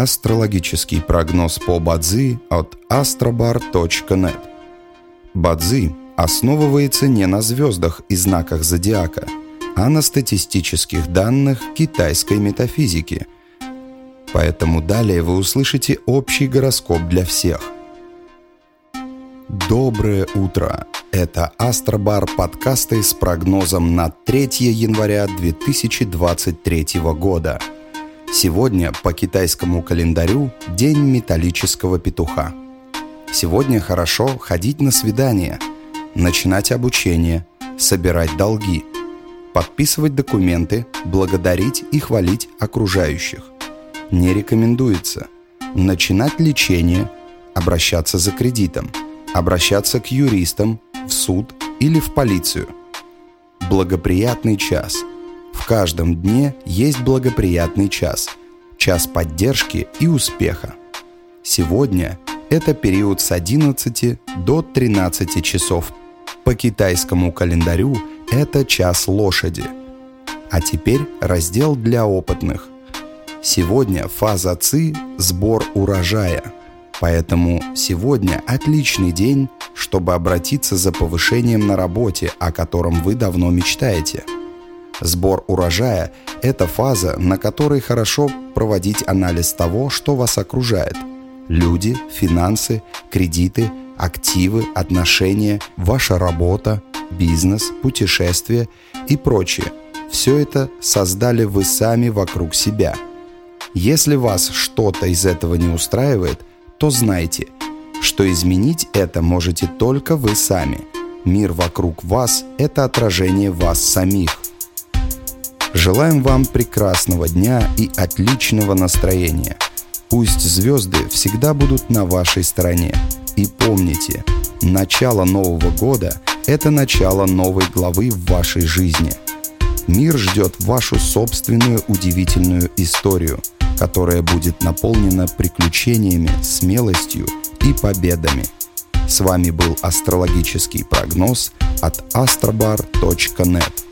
Астрологический прогноз по Бадзи от astrobar.net Бадзи основывается не на звездах и знаках зодиака, а на статистических данных китайской метафизики. Поэтому далее вы услышите общий гороскоп для всех. Доброе утро! Это Астробар подкасты с прогнозом на 3 января 2023 года – Сегодня по китайскому календарю День металлического петуха. Сегодня хорошо ходить на свидание, начинать обучение, собирать долги, подписывать документы, благодарить и хвалить окружающих. Не рекомендуется начинать лечение, обращаться за кредитом, обращаться к юристам, в суд или в полицию. Благоприятный час – в каждом дне есть благоприятный час, час поддержки и успеха. Сегодня это период с 11 до 13 часов. По китайскому календарю это час лошади. А теперь раздел для опытных. Сегодня фаза ЦИ – сбор урожая. Поэтому сегодня отличный день, чтобы обратиться за повышением на работе, о котором вы давно мечтаете – Сбор урожая – это фаза, на которой хорошо проводить анализ того, что вас окружает. Люди, финансы, кредиты, активы, отношения, ваша работа, бизнес, путешествия и прочее. Все это создали вы сами вокруг себя. Если вас что-то из этого не устраивает, то знайте, что изменить это можете только вы сами. Мир вокруг вас – это отражение вас самих – Желаем вам прекрасного дня и отличного настроения. Пусть звезды всегда будут на вашей стороне. И помните, начало Нового года – это начало новой главы в вашей жизни. Мир ждет вашу собственную удивительную историю, которая будет наполнена приключениями, смелостью и победами. С вами был астрологический прогноз от astrobar.net.